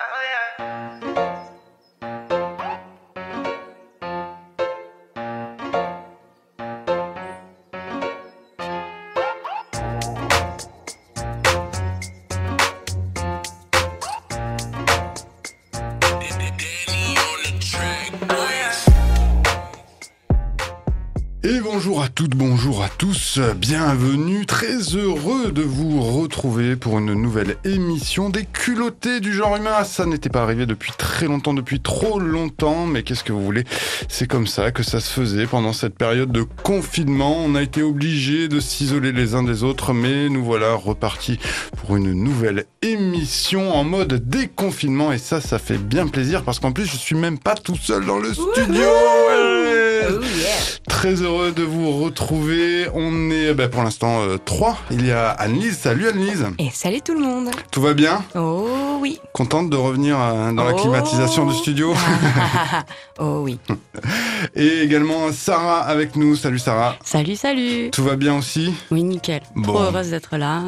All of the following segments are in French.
bonjour à bienvenue, très heureux de vous retrouver pour une nouvelle émission des culottés du genre humain. Ça n'était pas arrivé depuis très longtemps, depuis trop longtemps, mais qu'est-ce que vous voulez? C'est comme ça que ça se faisait pendant cette période de confinement. On a été obligés de s'isoler les uns des autres, mais nous voilà repartis pour une nouvelle émission en mode déconfinement et ça, ça fait bien plaisir parce qu'en plus je suis même pas tout seul dans le studio. Très heureux de vous retrouver. On est ben, pour l'instant euh, trois. Il y a Annelise. Salut Annelise. Et salut tout le monde. Tout va bien Oh oui. Contente de revenir euh, dans la climatisation du studio Oh oui. Et également Sarah avec nous. Salut Sarah. Salut, salut. Tout va bien aussi Oui, nickel. Trop heureuse d'être là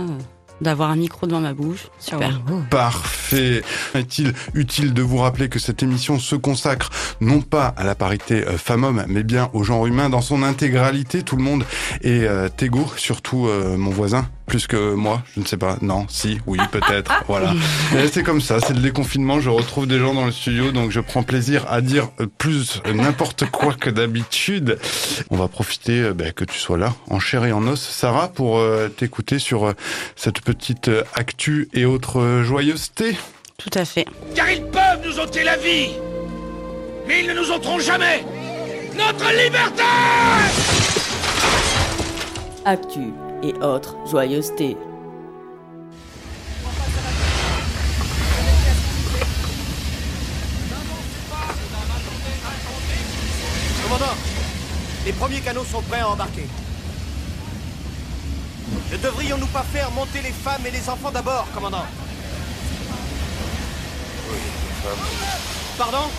d'avoir un micro devant ma bouche. Super. Oh. Parfait. Est-il utile de vous rappeler que cette émission se consacre non pas à la parité euh, femmes-hommes, mais bien au genre humain dans son intégralité? Tout le monde est euh, égaux, surtout euh, mon voisin plus que moi, je ne sais pas. Non, si, oui, peut-être. voilà. C'est comme ça, c'est le déconfinement. Je retrouve des gens dans le studio, donc je prends plaisir à dire plus n'importe quoi que d'habitude. On va profiter euh, ben, que tu sois là, en chair et en os, Sarah, pour euh, t'écouter sur euh, cette petite actu et autres joyeusetés. Tout à fait. Car ils peuvent nous ôter la vie, mais ils ne nous ôteront jamais notre liberté Actu et autres joyeusetés. Commandant, les premiers canaux sont prêts à embarquer. Ne devrions-nous pas faire monter les femmes et les enfants d'abord, commandant? Oui, les femmes. Pardon?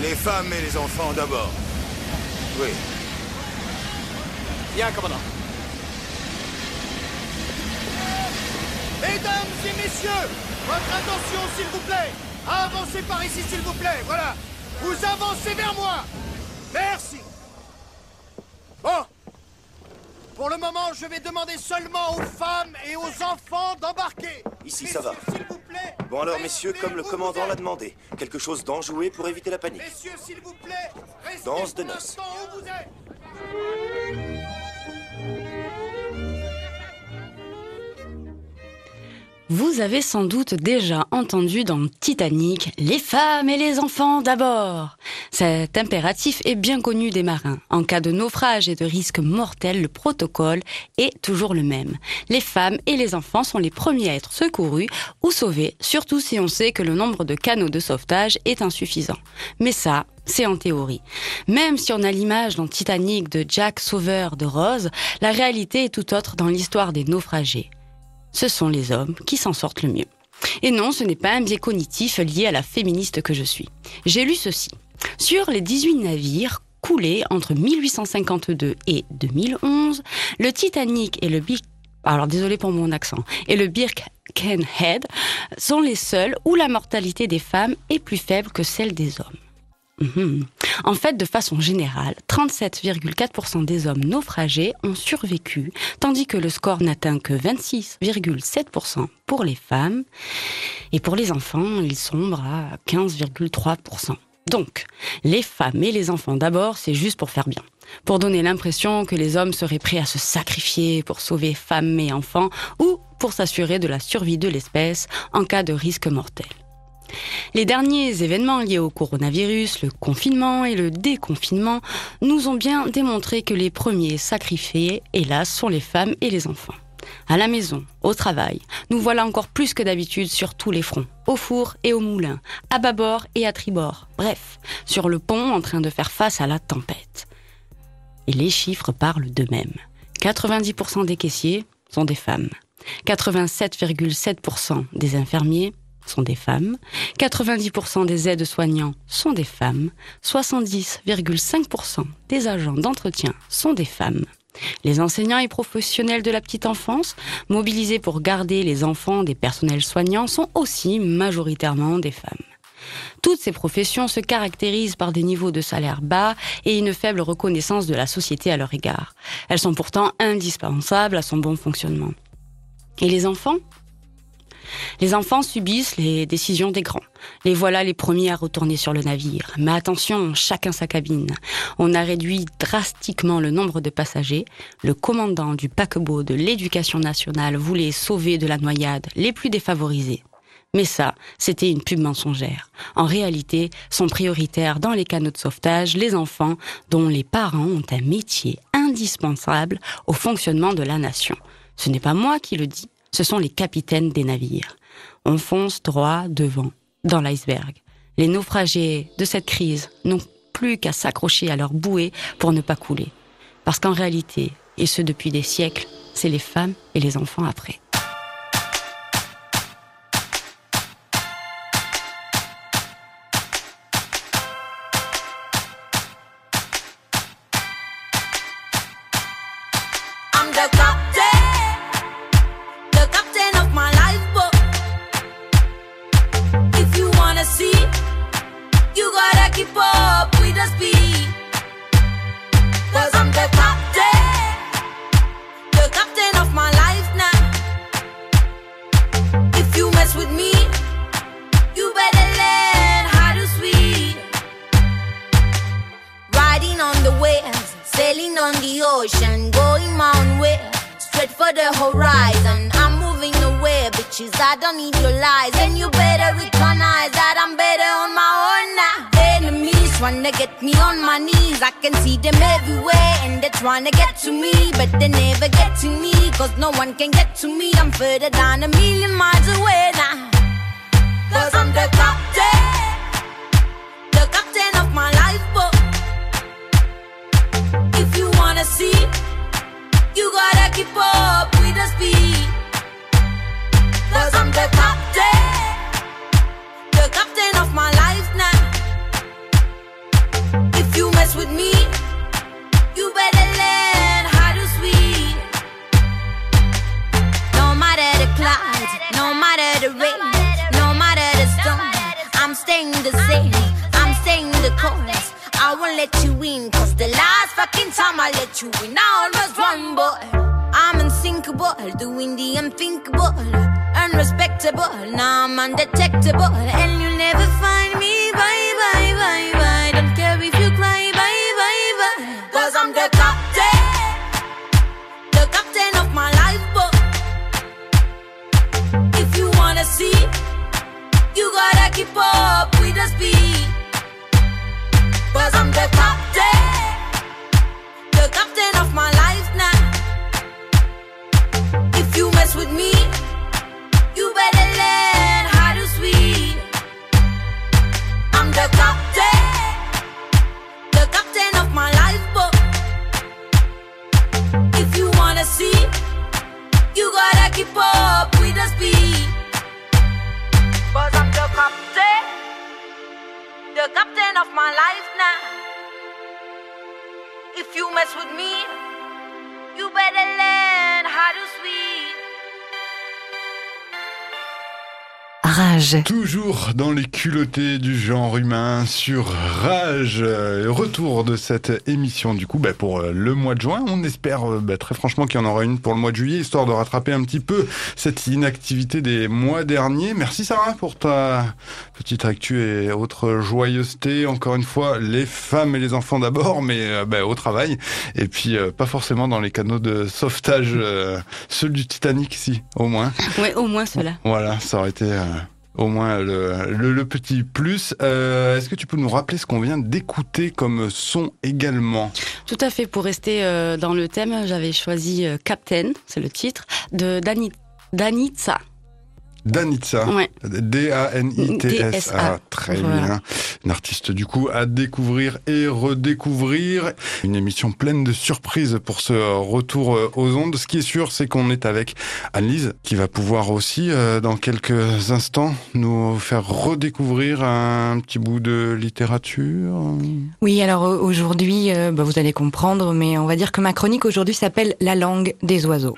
Les femmes et les enfants d'abord. Oui. Bien, commandant. Mesdames et messieurs, votre attention, s'il vous plaît. Avancez par ici, s'il vous plaît. Voilà. Vous avancez vers moi. Merci. Bon. Pour le moment, je vais demander seulement aux femmes et aux enfants d'embarquer. Ici, ça va. Bon alors, messieurs, comme le commandant l'a demandé, quelque chose d'enjoué pour éviter la panique. Messieurs, s'il vous plaît, Danse de noces. Vous avez sans doute déjà entendu dans Titanic les femmes et les enfants d'abord. Cet impératif est bien connu des marins. En cas de naufrage et de risque mortel, le protocole est toujours le même. Les femmes et les enfants sont les premiers à être secourus ou sauvés, surtout si on sait que le nombre de canaux de sauvetage est insuffisant. Mais ça, c'est en théorie. Même si on a l'image dans Titanic de Jack Sauveur de Rose, la réalité est tout autre dans l'histoire des naufragés ce sont les hommes qui s'en sortent le mieux. Et non, ce n'est pas un biais cognitif lié à la féministe que je suis. J'ai lu ceci. Sur les 18 navires coulés entre 1852 et 2011, le Titanic et le Birkenhead sont les seuls où la mortalité des femmes est plus faible que celle des hommes. Mhm. En fait, de façon générale, 37,4% des hommes naufragés ont survécu, tandis que le score n'atteint que 26,7% pour les femmes. Et pour les enfants, il sombre à 15,3%. Donc, les femmes et les enfants d'abord, c'est juste pour faire bien. Pour donner l'impression que les hommes seraient prêts à se sacrifier pour sauver femmes et enfants ou pour s'assurer de la survie de l'espèce en cas de risque mortel. Les derniers événements liés au coronavirus, le confinement et le déconfinement, nous ont bien démontré que les premiers sacrifiés, hélas, sont les femmes et les enfants. À la maison, au travail, nous voilà encore plus que d'habitude sur tous les fronts, au four et au moulin, à bâbord et à tribord, bref, sur le pont en train de faire face à la tempête. Et les chiffres parlent d'eux-mêmes. 90% des caissiers sont des femmes. 87,7% des infirmiers sont des femmes, 90% des aides-soignants sont des femmes, 70,5% des agents d'entretien sont des femmes. Les enseignants et professionnels de la petite enfance, mobilisés pour garder les enfants des personnels soignants, sont aussi majoritairement des femmes. Toutes ces professions se caractérisent par des niveaux de salaire bas et une faible reconnaissance de la société à leur égard. Elles sont pourtant indispensables à son bon fonctionnement. Et les enfants? Les enfants subissent les décisions des grands. Les voilà les premiers à retourner sur le navire. Mais attention, chacun sa cabine. On a réduit drastiquement le nombre de passagers. Le commandant du paquebot de l'éducation nationale voulait sauver de la noyade les plus défavorisés. Mais ça, c'était une pub mensongère. En réalité, sont prioritaires dans les canaux de sauvetage les enfants dont les parents ont un métier indispensable au fonctionnement de la nation. Ce n'est pas moi qui le dis, ce sont les capitaines des navires. On fonce droit devant, dans l'iceberg. Les naufragés de cette crise n'ont plus qu'à s'accrocher à leur bouée pour ne pas couler. Parce qu'en réalité, et ce depuis des siècles, c'est les femmes et les enfants après. I don't need your lies, and you better recognize that I'm better on my own now. Enemies trying to get me on my knees, I can see them everywhere, and they're trying to get to me, but they never get to me, cause no one can get to me. I'm further down a million miles away now. Cause I'm the captain, the captain of my lifeboat. Oh. If you wanna see, you gotta keep up with the speed. Cause I'm the captain, the captain of my life now. If you mess with me, you better learn how to swim. No matter the clouds, no matter the rain, no matter the storm, I'm staying the same. I'm staying the course. I won't let you in, cause the last fucking time I let you in, I almost won, but I'm unsinkable, doing the unthinkable, unrespectable. Now I'm undetectable, and you'll never find me. Bye, bye, bye, bye. Don't care if you cry, bye, bye, bye. Cause I'm the captain, the captain of my lifeboat. Oh. If you wanna see, you gotta keep up with the speed. Rage. Toujours dans les culottés du genre humain sur Rage. Euh, Retour de cette émission du coup bah, pour euh, le mois de juin. On espère euh, bah, très franchement qu'il y en aura une pour le mois de juillet, histoire de rattraper un petit peu cette inactivité des mois derniers. Merci Sarah pour ta petite actu et autre joyeuseté. Encore une fois, les femmes et les enfants d'abord, mais euh, bah, au travail. Et puis euh, pas forcément dans les canaux de sauvetage, euh, ceux du Titanic, si, au moins. Ouais, au moins cela. Voilà, ça aurait été euh, au moins le, petit plus. Euh, Est-ce que tu peux nous rappeler ce qu'on vient d'écouter comme son également Tout à fait. Pour rester euh, dans le thème, j'avais choisi euh, Captain, c'est le titre, de Dani, Danitza. Danitza. Ouais. D-A-N-I-T-S-A. Très Voilà. bien. Une artiste du coup à découvrir et redécouvrir. Une émission pleine de surprises pour ce retour euh, aux ondes. Ce qui est sûr, c'est qu'on est avec Annelise qui va pouvoir aussi, euh, dans quelques instants, nous faire redécouvrir un petit bout de littérature. Oui, alors euh, aujourd'hui, euh, bah, vous allez comprendre, mais on va dire que ma chronique aujourd'hui s'appelle La langue des oiseaux.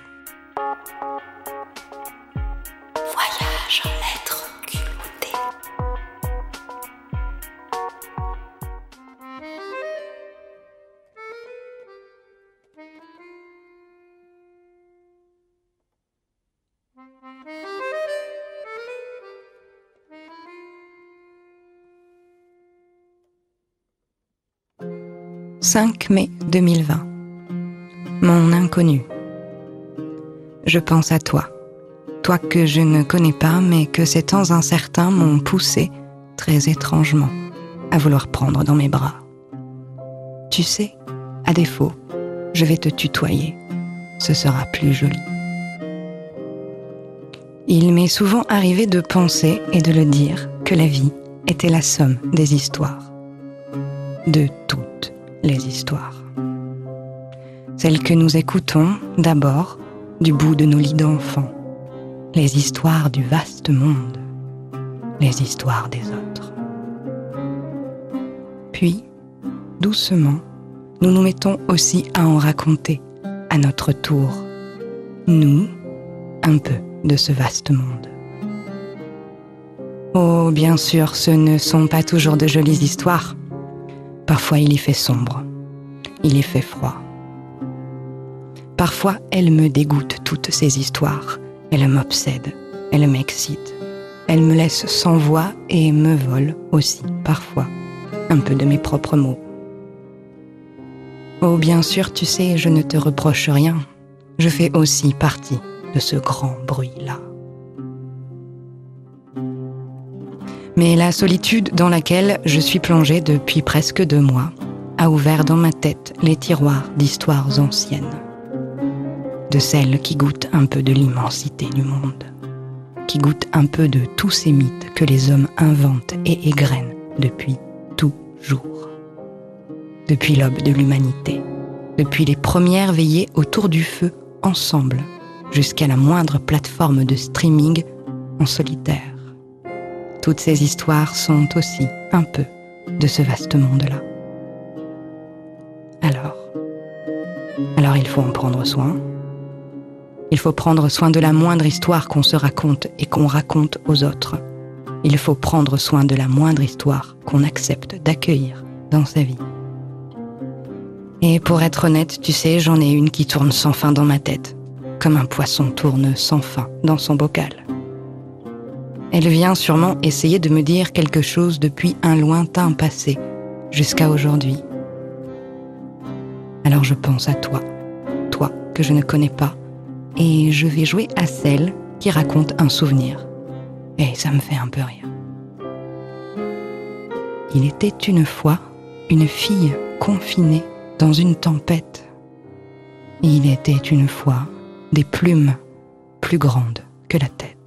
5 mai 2020. Mon inconnu. Je pense à toi. Toi que je ne connais pas, mais que ces temps incertains m'ont poussé, très étrangement, à vouloir prendre dans mes bras. Tu sais, à défaut, je vais te tutoyer. Ce sera plus joli. Il m'est souvent arrivé de penser et de le dire que la vie était la somme des histoires. De toutes les histoires. Celles que nous écoutons d'abord du bout de nos lits d'enfants. Les histoires du vaste monde. Les histoires des autres. Puis, doucement, nous nous mettons aussi à en raconter à notre tour. Nous, un peu de ce vaste monde. Oh, bien sûr, ce ne sont pas toujours de jolies histoires. Parfois il y fait sombre, il y fait froid. Parfois elles me dégoûtent toutes ces histoires, elles m'obsèdent, elles m'excitent, elles me laissent sans voix et me volent aussi, parfois, un peu de mes propres mots. Oh bien sûr, tu sais, je ne te reproche rien, je fais aussi partie de ce grand bruit-là. Mais la solitude dans laquelle je suis plongée depuis presque deux mois a ouvert dans ma tête les tiroirs d'histoires anciennes. De celles qui goûtent un peu de l'immensité du monde, qui goûtent un peu de tous ces mythes que les hommes inventent et égrènent depuis toujours. Depuis l'aube de l'humanité, depuis les premières veillées autour du feu ensemble, jusqu'à la moindre plateforme de streaming en solitaire. Toutes ces histoires sont aussi un peu de ce vaste monde-là. Alors, alors il faut en prendre soin. Il faut prendre soin de la moindre histoire qu'on se raconte et qu'on raconte aux autres. Il faut prendre soin de la moindre histoire qu'on accepte d'accueillir dans sa vie. Et pour être honnête, tu sais, j'en ai une qui tourne sans fin dans ma tête, comme un poisson tourne sans fin dans son bocal. Elle vient sûrement essayer de me dire quelque chose depuis un lointain passé jusqu'à aujourd'hui. Alors je pense à toi, toi que je ne connais pas, et je vais jouer à celle qui raconte un souvenir. Et ça me fait un peu rire. Il était une fois une fille confinée dans une tempête. Il était une fois des plumes plus grandes que la tête.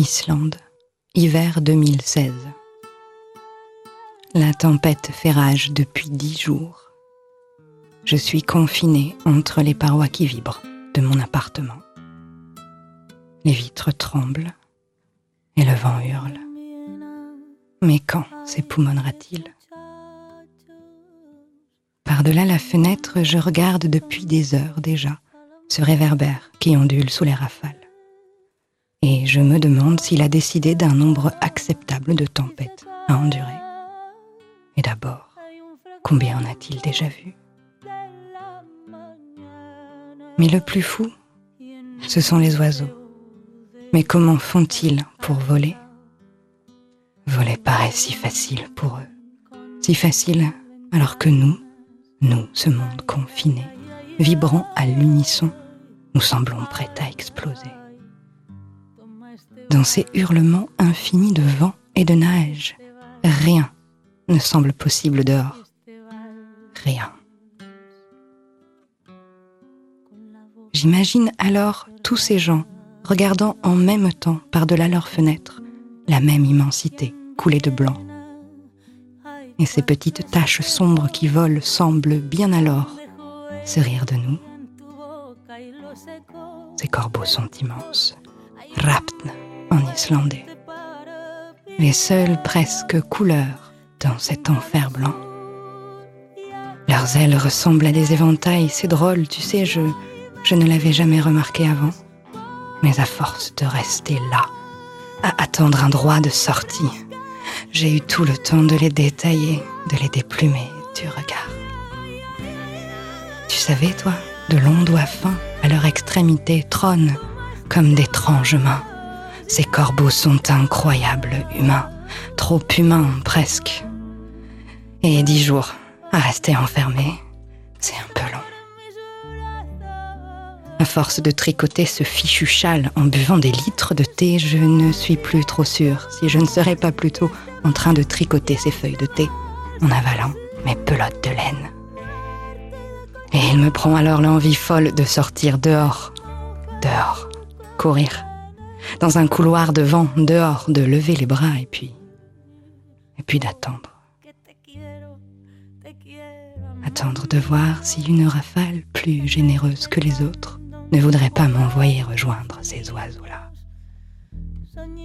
Islande, hiver 2016. La tempête fait rage depuis dix jours. Je suis confinée entre les parois qui vibrent de mon appartement. Les vitres tremblent et le vent hurle. Mais quand s'époumonnera-t-il? Par-delà la fenêtre, je regarde depuis des heures déjà ce réverbère qui ondule sous les rafales. Et je me demande s'il a décidé d'un nombre acceptable de tempêtes à endurer. Et d'abord, combien en a-t-il déjà vu? Mais le plus fou, ce sont les oiseaux. Mais comment font-ils pour voler? Voler paraît si facile pour eux. Si facile alors que nous, nous, ce monde confiné, vibrant à l'unisson, nous semblons prêts à exploser. Dans ces hurlements infinis de vent et de neige, rien ne semble possible dehors. Rien. J'imagine alors tous ces gens regardant en même temps par-delà leurs fenêtres la même immensité coulée de blanc. Et ces petites taches sombres qui volent semblent bien alors se rire de nous. Ces corbeaux sont immenses. Rapn en islandais. Les seules presque couleurs dans cet enfer blanc. Leurs ailes ressemblent à des éventails, c'est drôle, tu sais, je, je ne l'avais jamais remarqué avant. Mais à force de rester là, à attendre un droit de sortie, j'ai eu tout le temps de les détailler, de les déplumer du regard. Tu savais, toi, de longs doigts fins à leur extrémité trônent comme d'étranges mains. Ces corbeaux sont incroyables, humains, trop humains presque. Et dix jours à rester enfermé, c'est un peu long. À force de tricoter ce fichu châle en buvant des litres de thé, je ne suis plus trop sûre si je ne serais pas plutôt en train de tricoter ces feuilles de thé en avalant mes pelotes de laine. Et il me prend alors l'envie folle de sortir dehors, dehors, courir, dans un couloir de vent, dehors, de lever les bras et puis, et puis d'attendre. Attendre de voir si une rafale plus généreuse que les autres ne voudrait pas m'envoyer rejoindre ces oiseaux-là.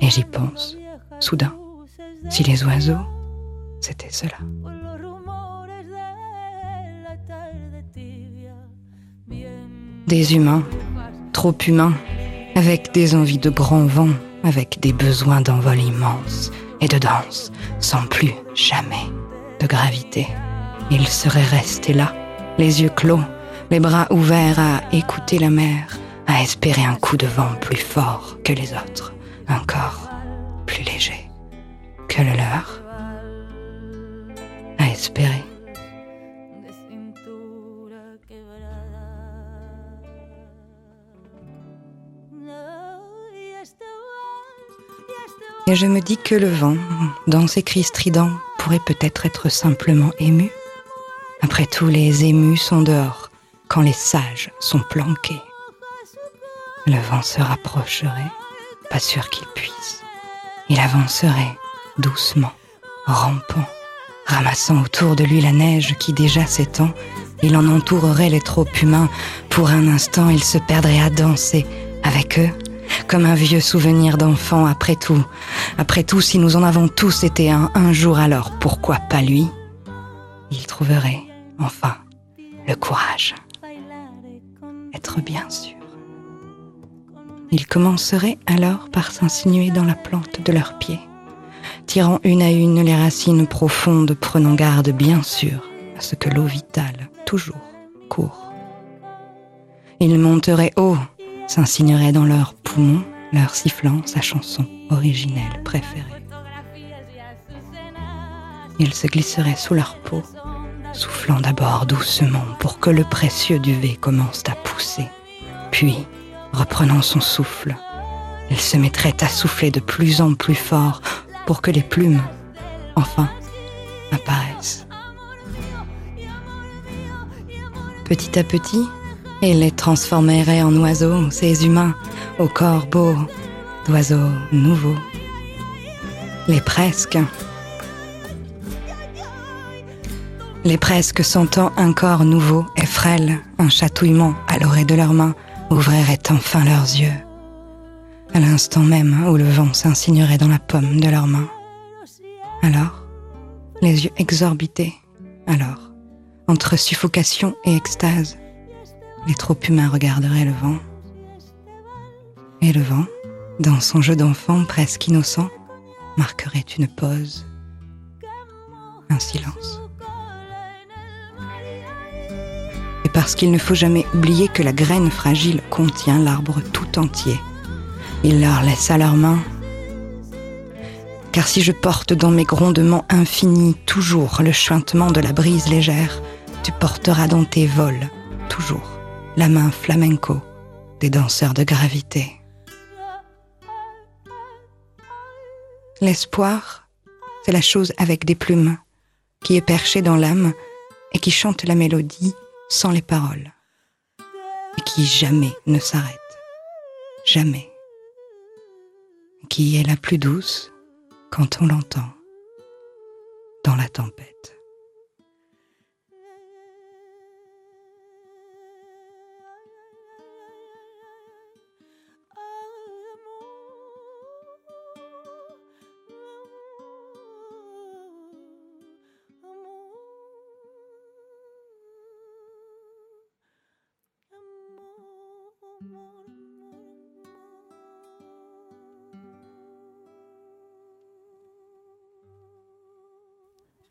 Et j'y pense, soudain, si les oiseaux, c'était cela. Des humains, trop humains, avec des envies de grand vent, avec des besoins d'envol immense et de danse, sans plus jamais de gravité. Ils seraient restés là, les yeux clos, les bras ouverts à écouter la mer, à espérer un coup de vent plus fort que les autres, un corps plus léger que le leur, à espérer. Et je me dis que le vent, dans ses cris stridents, pourrait peut-être être simplement ému. Après tout, les émus sont dehors, quand les sages sont planqués. Le vent se rapprocherait, pas sûr qu'il puisse. Il avancerait, doucement, rampant, ramassant autour de lui la neige qui déjà s'étend. Il en entourerait les troupes humains. Pour un instant, il se perdrait à danser avec eux, comme un vieux souvenir d'enfant après tout. Après tout, si nous en avons tous été un un jour, alors pourquoi pas lui? Il trouverait, enfin, le courage. Être bien sûr. Il commencerait alors par s'insinuer dans la plante de leurs pieds, tirant une à une les racines profondes, prenant garde bien sûr à ce que l'eau vitale, toujours, court. Il monterait haut, s'insignerait dans leurs poumons, leur sifflant sa chanson originelle préférée. Il se glisserait sous leur peau, soufflant d'abord doucement pour que le précieux duvet commence à pousser, puis, reprenant son souffle, il se mettrait à souffler de plus en plus fort pour que les plumes, enfin, apparaissent. Petit à petit, il les transformerait en oiseaux, ces humains, au corps beau, d'oiseaux nouveaux. Les presque. Les presque sentant un corps nouveau et frêle, un chatouillement à l'oreille de leurs mains, ouvriraient enfin leurs yeux. À l'instant même où le vent s'insignerait dans la paume de leurs mains. Alors, les yeux exorbités, alors, entre suffocation et extase, les troupes humains regarderaient le vent. Et le vent, dans son jeu d'enfant presque innocent, marquerait une pause, un silence. Et parce qu'il ne faut jamais oublier que la graine fragile contient l'arbre tout entier, il leur laisse à leurs mains. Car si je porte dans mes grondements infinis toujours le chuintement de la brise légère, Tu porteras dans tes vols, toujours, la main flamenco des danseurs de gravité. L'espoir, c'est la chose avec des plumes, qui est perchée dans l'âme et qui chante la mélodie sans les paroles, et qui jamais ne s'arrête, jamais, qui est la plus douce quand on l'entend dans la tempête.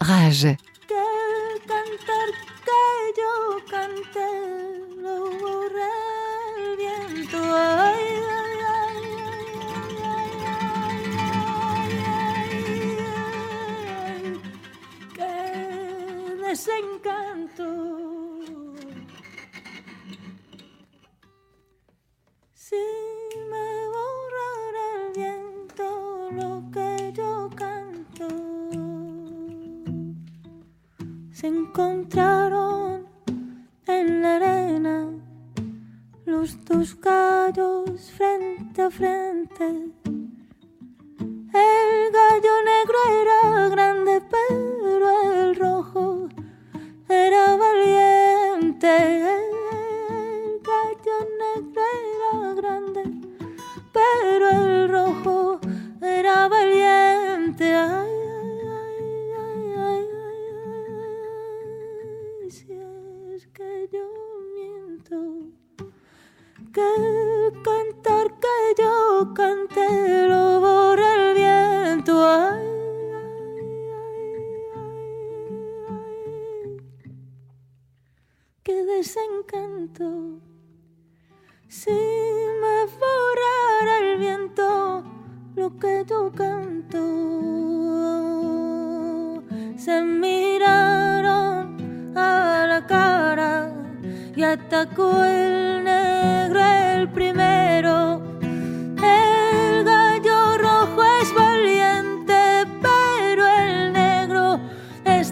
Rage. Canté lo borra el viento. Ay, qué desencanto. Si me borrara el viento lo que yo canto, se miraron a la cara y atacó el negro el primero.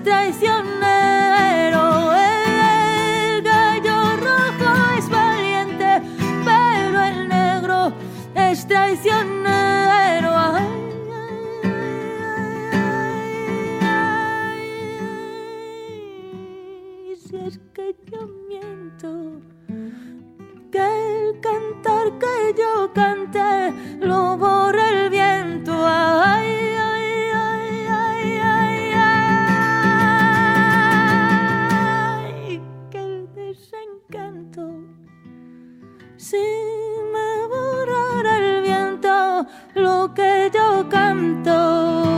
Traicionero. El gallo rojo es valiente, pero el negro es traicionero. Ay, ay, si es que yo miento, que el cantar que yo canté lo borra though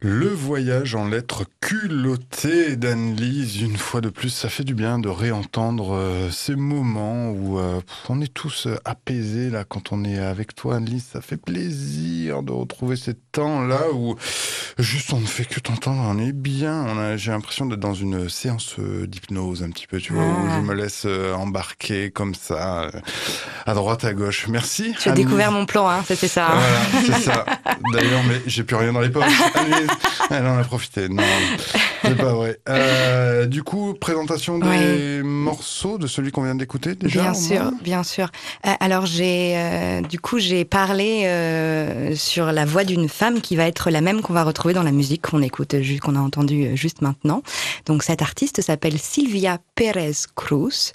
Le voyage en lettres culottées d'Anne-Lise, une fois de plus, ça fait du bien de réentendre euh, ces moments où euh, on est tous euh, apaisés là quand on est avec toi Anne-Lise. Ça fait plaisir de retrouver ces temps-là où juste on ne fait que t'entendre, on est bien. On a, j'ai l'impression d'être dans une séance d'hypnose un petit peu, tu vois, où Ah. je me laisse embarquer comme ça, à droite, à gauche. Merci. Tu as découvert mon plan, hein, c'était ça. hein. Voilà, c'est ça. D'ailleurs, mais j'ai plus rien dans les poches. Allez, elle en a profité. Non, c'est pas vrai. Euh, du coup, présentation des morceaux de celui qu'on vient d'écouter déjà. Bien sûr, bien sûr. Euh, alors j'ai, euh, du coup, j'ai parlé euh, sur la voix d'une femme qui va être la même qu'on va retrouver dans la musique qu'on écoute, qu'on a entendue juste maintenant. Donc cette artiste s'appelle Sylvia Pérez Cruz.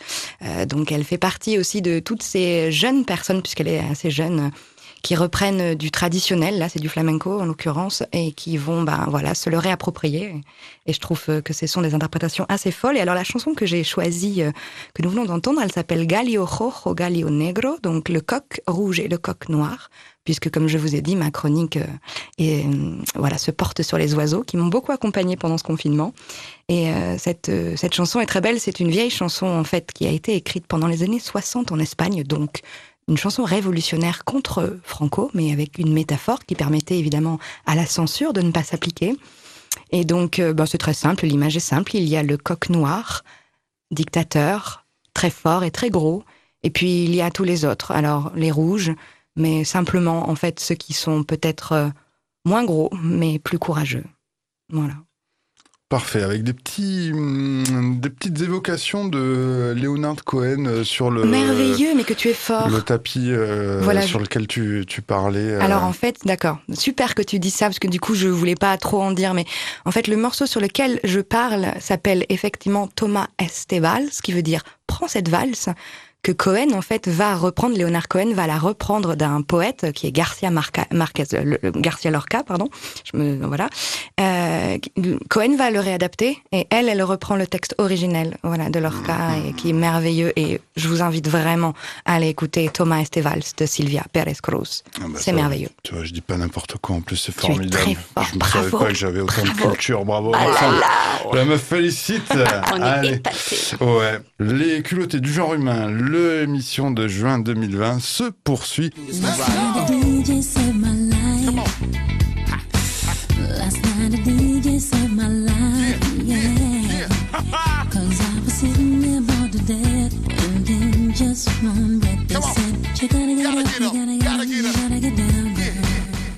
Donc elle fait partie aussi de toutes ces jeunes personnes, puisqu'elle est assez jeune. Euh, qui reprennent du traditionnel, là c'est du flamenco en l'occurrence, et qui vont ben voilà se le réapproprier. Et je trouve euh, que ce sont des interprétations assez folles. Et alors la chanson que j'ai choisie, euh, que nous venons d'entendre, elle s'appelle Galio Rojo, Galio Negro, donc le coq rouge et le coq noir, puisque comme je vous ai dit, ma chronique euh, euh, voilà se porte sur les oiseaux qui m'ont beaucoup accompagnée pendant ce confinement. Et euh, cette euh, cette chanson est très belle. C'est une vieille chanson en fait qui a été écrite pendant les années 60 en Espagne, donc une chanson révolutionnaire contre Franco, mais avec une métaphore qui permettait évidemment à la censure de ne pas s'appliquer. Et donc, ben, c'est très simple, l'image est simple. Il y a le coq noir, dictateur, très fort et très gros. Et puis, il y a tous les autres. Alors, les rouges, mais simplement, en fait, ceux qui sont peut-être euh, moins gros, mais plus courageux. Voilà. Parfait, avec des petits, hum, des petites évocations de Leonard Cohen euh, sur le Merveilleux, mais que tu es fort. le tapis euh, Voilà, sur je- lequel tu, tu parlais. euh, Alors en fait, d'accord, super que tu dis ça parce que du coup je voulais pas trop en dire, mais en fait le morceau sur lequel je parle s'appelle effectivement Thomas Estevals, ce qui veut dire prends cette valse que Cohen en fait va reprendre, Léonard Cohen va la reprendre d'un poète qui est Garcia Marca, Marquez, le- le- Garcia Lorca, pardon, je me voilà. Euh, Cohen va le réadapter et elle, elle reprend le texte originel, voilà, de Lorca et qui est merveilleux et je vous invite vraiment à aller écouter Thomas Estevals de Sylvia Pérez Cruz. ah bah c'est merveilleux. Tu vois, je dis pas n'importe quoi. En plus, c'est formidable. fort, je ne bravo, savais pas que j'avais autant de bravo. culture. Bravo. Ah là là. La me félicite. On est. Ouais. Les culottés du genre humain, l'émission de juin 2020 se poursuit.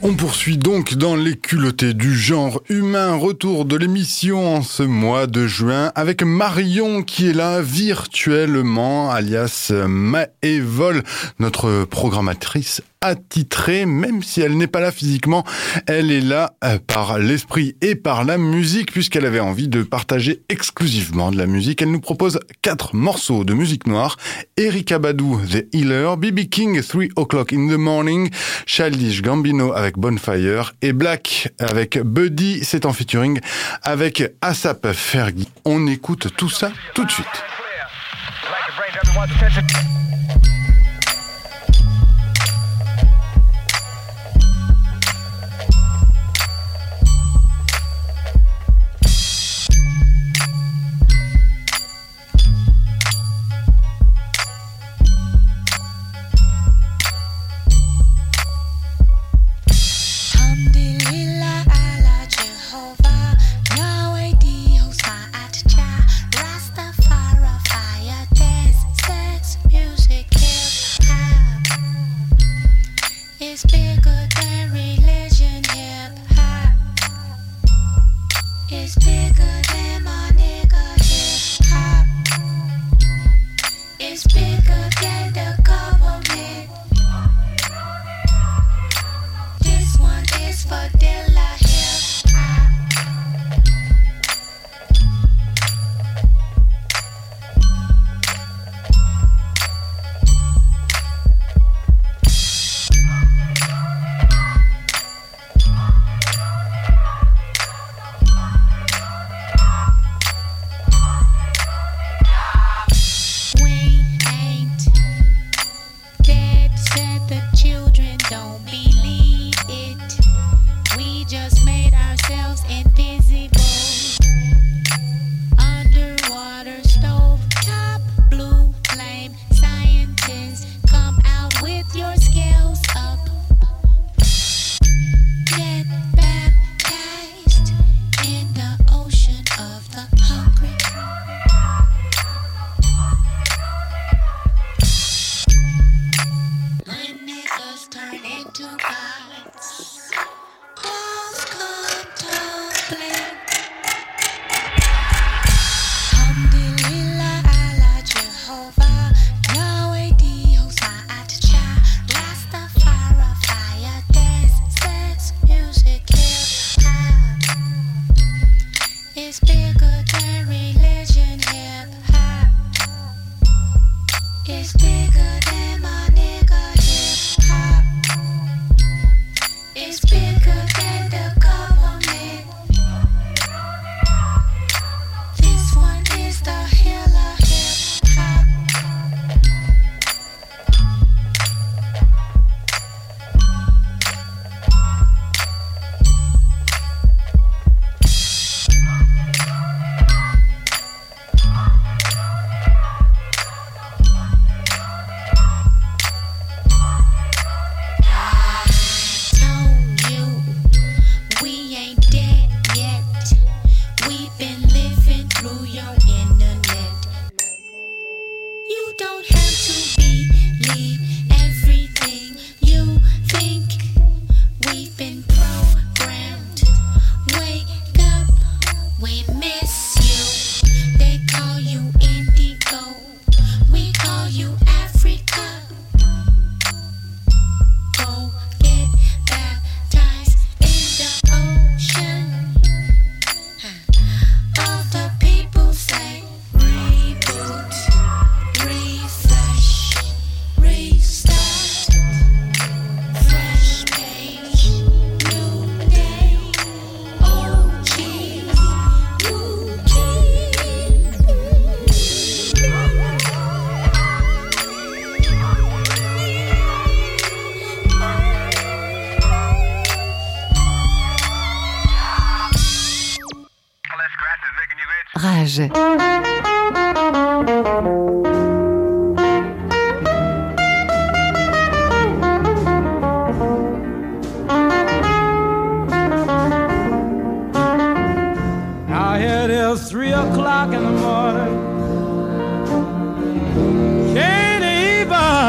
On poursuit donc dans les culottés du genre humain. Retour de l'émission en ce mois de juin avec Marion qui est là virtuellement, alias Maëvol, notre programmatrice attitrée, même si elle n'est pas là physiquement, elle est là euh, par l'esprit et par la musique puisqu'elle avait envie de partager exclusivement de la musique. Elle nous propose quatre morceaux de musique noire. Erika Badu, The Healer, BB King, 3 O'Clock in the Morning, Childish Gambino avec Bonfire et Black avec Buddy, c'est en featuring avec Asap Fergie. On écoute tout ça tout de suite.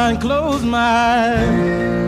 Even close my eyes.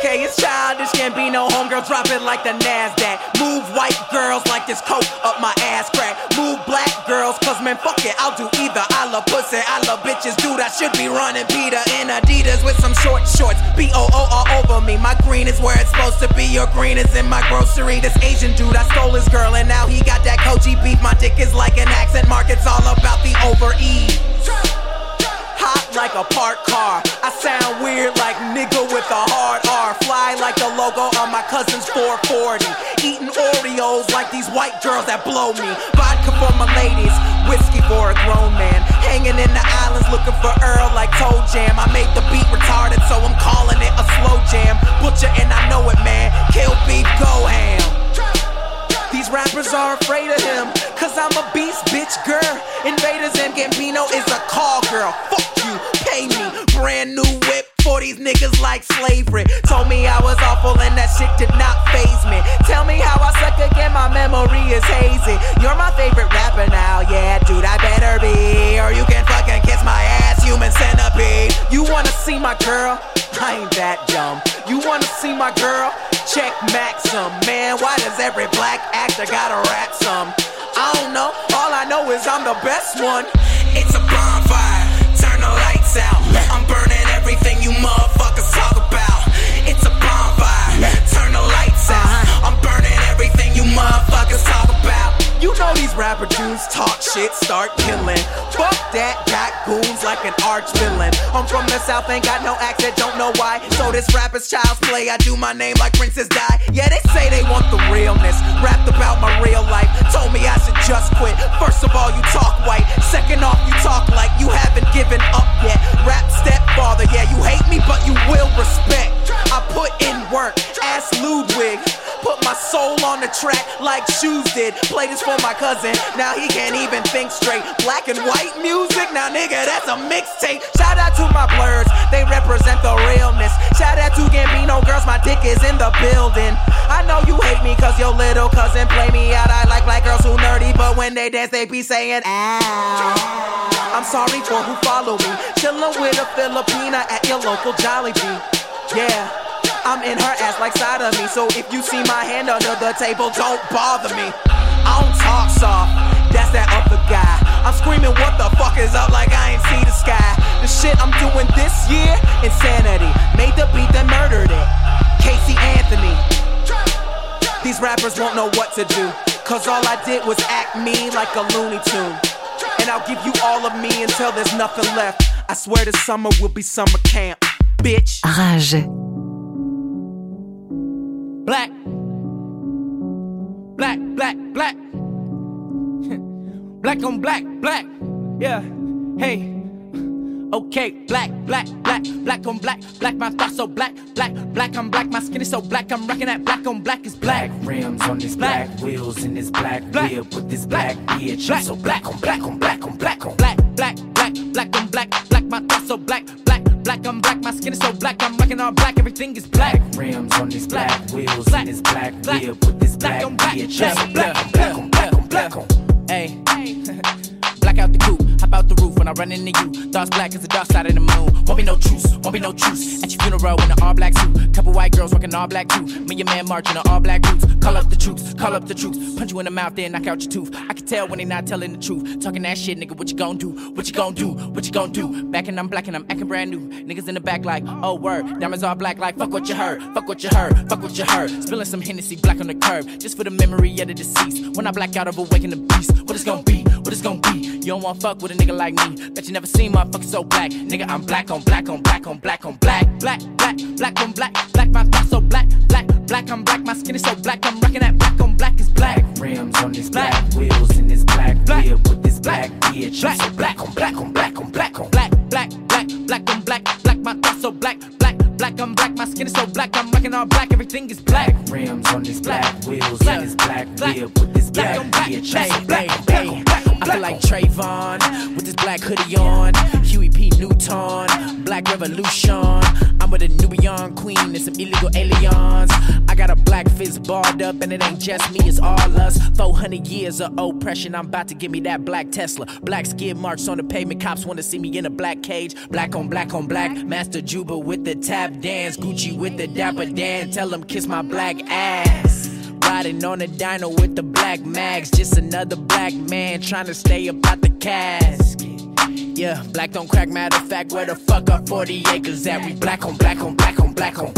Okay, it's childish, can't be no homegirl, drop it like the NASDAQ. Move white girls like this coke up my ass crack. Move black girls, cause man, fuck it, I'll do either. I love pussy, I love bitches, dude, I should be running Peter in Adidas with some short shorts. B-O-O all over me, my green is where it's supposed to be, your green is in my grocery. This Asian dude, I stole his girl, and now he got that Koji beef. My dick is like an accent mark, it's all about the over-eat hot like a parked car. I sound weird like nigga with a hard R. Fly like the logo on my cousin's 440. Eating Oreos like these white girls that blow me. Vodka for my ladies, whiskey for a grown man. Hanging in the islands looking for Earl like Toe Jam. I made the beat retarded, so I'm calling it a slow jam. Butcher and I know it, man. Kill beef, go ham. Rappers are afraid of him, cause I'm a beast, bitch, girl. Invaders and Gambino is a call girl. Fuck you, pay me. Brand new whip for these niggas like slavery. Told me I was awful and that shit did not phase me. Tell me how I suck again, my memory is hazy. You're my favorite rapper now, yeah, dude, I better be. Or you can fucking kiss my ass, human centipede. You wanna see my girl? I ain't that dumb. You wanna see my girl? Check Maxim, man. Why does every black actor gotta rap some? I don't know. All I know is I'm the best one. It's a bonfire. Turn the lights out. I'm burning everything you motherfuckers talk about. It's a bonfire. Turn the lights out. I'm burning everything you motherfuckers talk about. You know these rapper dudes talk shit, start killing. Fuck that, got goons like an arch villain. I'm from the south, ain't got no accent, don't know why. So this rapper's child's play, I do my name like Princess Die. Yeah, they say they want the realness, rapped about my real life. Told me I should just quit. First of all, you talk white. Second off, you talk like you haven't given up yet. Rap stepfather, yeah, you hate me, but you will respect. I put in work, ask Ludwig. Put my soul on the track like shoes did. Play this for my cousin, now he can't even think straight. Black and white music, now nigga, that's a mixtape. Shout out to my blurs, they represent the realness. Shout out to Gambino girls, my dick is in the building. I know you hate me cause your little cousin play me out. I like black girls who nerdy, but when they dance, they be saying, ow. I'm sorry for who follow me. Chillin' with a Filipina at your local Jollibee. Yeah. I'm in her ass like side of me. So if you see my hand under the table, don't bother me. I don't talk soft, that's that other guy. I'm screaming, what the fuck is up like I ain't see the sky. The shit I'm doing this year, insanity. Made the beat that murdered it. Casey Anthony. These rappers won't know what to do. Cause all I did was act me like a Looney Tune. And I'll give you all of me until there's nothing left. I swear this summer will be summer camp. Bitch. Rage. Black on black, black. Yeah. Hey. Okay, black, black, black, black on black, black, my thoughts so black, black, black, I'm black, my skin is so black, I'm rocking that black on black is black. Black rims on this black, wheels in this black, Black. whip with this black bitch. Black. I'm so black on black on black on black on Black, black, black, black on black, black, my thoughts so black, black, black, I'm black, my skin is so black, I'm rocking all black, everything is black. rims on this black, wheels Black. in this black, Black. whip with this Black black on black. bitch. I'm so Yeah, black yeah, on black on black on black on. Hey. Black out the coop, hop out the roof when I run into you. Thoughts black as the dark side of the moon. Won't be no truce, won't be no truce. At your funeral in an all black suit. Couple white girls rocking all black too. Me and man marching in all black boots. Call up the troops, call up the troops. Punch you in the mouth, then knock out your tooth. I can tell when they not telling the truth. Talking that shit, nigga, what you gon' do? What you gon' do? What you gon' do? Back and I'm black and I'm acting brand new. Niggas in the back like, oh word. Diamonds all black like, fuck what you heard. Fuck what you heard. Fuck what you heard. Spilling some Hennessy black on the curb. Just for the memory of the deceased. When I black out of awaken the beast. What it's gon' be? What it's gon' be? You don't want fuck with a nigga like me. Bet you never seen motherfuckers so black. Nigga, I'm black on black on black on black on black. Black, black, black on black. Black, my thoughts so black. Black, black, I'm black. My skin is so black. I'm rocking that black on black is black. Rims on this Black. black, wheels in this black, Black. whip with this black bitch. Black. So black on black on black on black on. Black, black, black, black on black. Black, my thoughts so black. Black, black, I'm black. My skin is so black. I'm rocking all black. Everything is black. Rims on this Black. black, wheels Black. in this black, Black. whip with this Black black on black. bitch. I'm so black black black I black feel like on. Trayvon with this black hoodie on. Huey P. Newton, Black Revolution. I'm with a Nubian queen and some illegal aliens. I got a black fist barred up, and it ain't just me, it's all us. 400 years of oppression, I'm about to give me that black Tesla. Black skid marks on the pavement, cops wanna see me in a black cage. Black on black on black, Master Juba with the tap dance, Gucci with the dapper Dan. Tell them kiss my black ass. Riding on a dino with the black mags. Just another black man trying to stay up out the casket. Yeah, black don't crack. Matter of fact, where the fuck are 40 acres at? We black on black on black on black on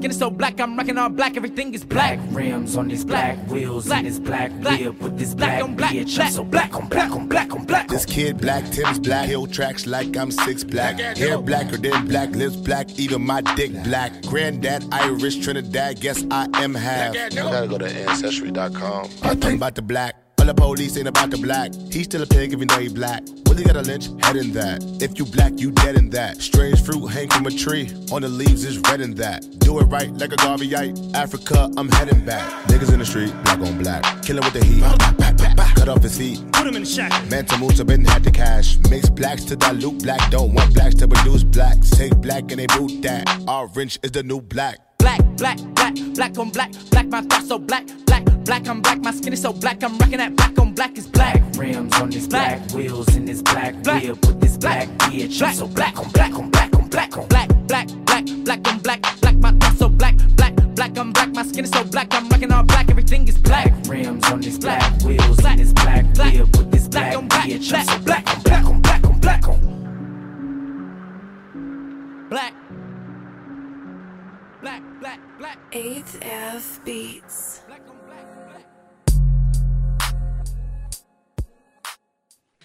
skin is so black. I'm rocking all black. Everything is black. Black rims on this Black. black, wheels Black. in this black, Black. whip with this Black black on black. bitch. Black. I'm so black on black on black on black. This kid black, Tim's black, hill tracks like I'm six black. Hair blacker than black, lips black, even my dick black. Granddad Irish, Trinidad, guess I am half. I gotta go to ancestry.com. I think about the black. All the police ain't about the black. He's still a pig even though he black. Willie got a lynch, head in that. If you black, you dead in that. Strange fruit hang from a tree. On the leaves is red in that. Do it right like a Garveyite. Africa, I'm heading back. Niggas in the street, black on black. Killing with the heat. Cut off his feet. Put him in the shack. Manta moves up and had the cash. Mix blacks to dilute black. Don't want blacks to produce blacks. Take black and they boot that. Orange is the new black. Black, black, black, black on black. Black, my thoughts so black. Black, black, I'm black. My skin is so black. I'm rocking that black on black is black. black Rims on this Black. black, wheels in this black, Black. whip with this black bitch. Black. I'm so black on black on black on black on. Black, black, black, black on black. Black, my thoughts so black. Black, black, I'm black. My skin is so black. I'm rocking all black. Everything is black. black Rims on this Black. black, wheels Black. in this black, Black. whip with this Black black on black. bitch. Black, I'm so have beats.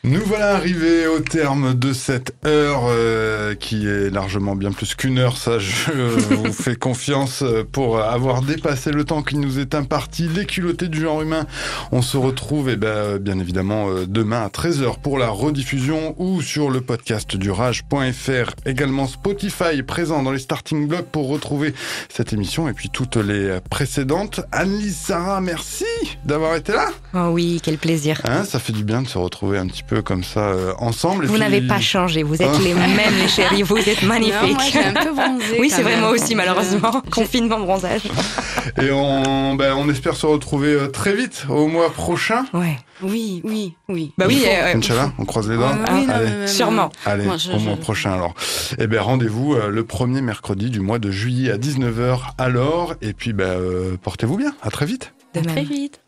Nous voilà arrivés au terme de cette heure euh, qui est largement bien plus qu'une heure. Ça, je vous fais confiance euh, pour avoir dépassé le temps qui nous est imparti. Les culottés du genre humain. On se retrouve, eh ben, bien évidemment, euh, demain à 13h pour la rediffusion ou sur le podcast du rage.fr. Également Spotify présent dans les starting blocks pour retrouver cette émission et puis toutes les précédentes. Anne-Lise Sarah, merci d'avoir été là. Oh oui, quel plaisir. Hein, ça fait du bien de se retrouver un petit peu comme ça euh, ensemble. Vous puis- n'avez pas changé, vous êtes Ah. les mêmes, les chéris, vous êtes magnifiques. Non, moi, j'ai un peu bronzé, oui, c'est vrai, moi aussi, malheureusement. Confinement, bronzage. Et on, ben, on espère se retrouver euh, très vite au mois prochain. Ouais. Oui, oui, oui. Bah oui, euh, Inch'Allah, on croise les doigts. Oui, non, Allez. Sûrement. Allez, Moi, je- au mois je- prochain alors. Eh ben rendez-vous euh, le premier mercredi du mois de juillet à 19h alors. Et puis ben, euh, portez-vous bien. À très vite. de Très même. vite.